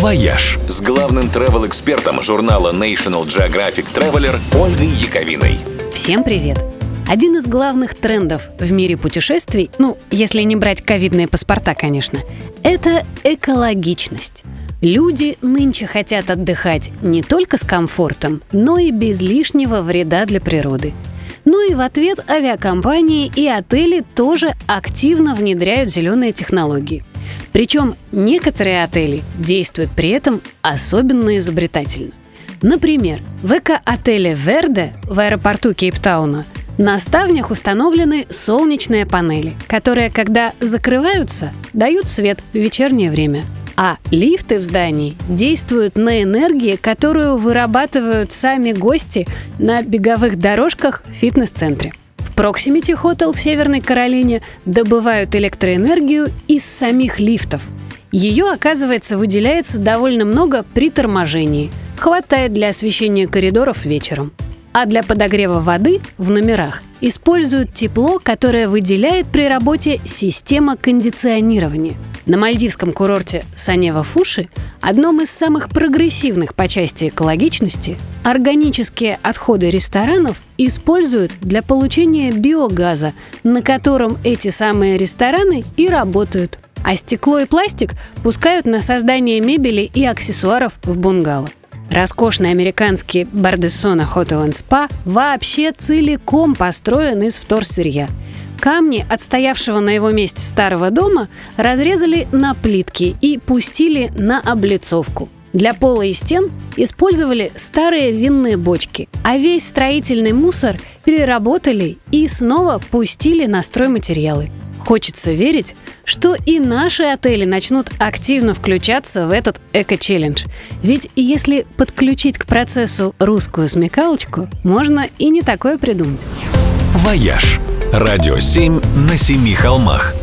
«Вояж» с главным travel-экспертом журнала National Geographic Traveler Ольгой Яковиной. Всем привет! Один из главных трендов в мире путешествий, ну, если не брать ковидные паспорта, конечно, это экологичность. Люди нынче хотят отдыхать не только с комфортом, но и без лишнего вреда для природы. Ну и в ответ авиакомпании и отели тоже активно внедряют зеленые технологии. Причем некоторые отели действуют при этом особенно изобретательно. Например, в эко-отеле «Верде» в аэропорту Кейптауна на ставнях установлены солнечные панели, которые, когда закрываются, дают свет в вечернее время. А лифты в здании действуют на энергии, которую вырабатывают сами гости на беговых дорожках в фитнес-центре. Proximity Hotel в Северной Каролине добывают электроэнергию из самих лифтов. Ее, оказывается, выделяется довольно много при торможении. Хватает для освещения коридоров вечером. А для подогрева воды в номерах используют тепло, которое выделяет при работе система кондиционирования – на мальдивском курорте Санева-Фуши, одном из самых прогрессивных по части экологичности, органические отходы ресторанов используют для получения биогаза, на котором эти самые рестораны и работают. А стекло и пластик пускают на создание мебели и аксессуаров в бунгало. Роскошный американский Бардессона Hotel Spa вообще целиком построен из вторсырья – Камни, отстоявшего на его месте старого дома, разрезали на плитки и пустили на облицовку. Для пола и стен использовали старые винные бочки, а весь строительный мусор переработали и снова пустили на стройматериалы. Хочется верить, что и наши отели начнут активно включаться в этот эко-челлендж. Ведь если подключить к процессу русскую смекалочку, можно и не такое придумать. «Вояж» Радио 7 на семи холмах.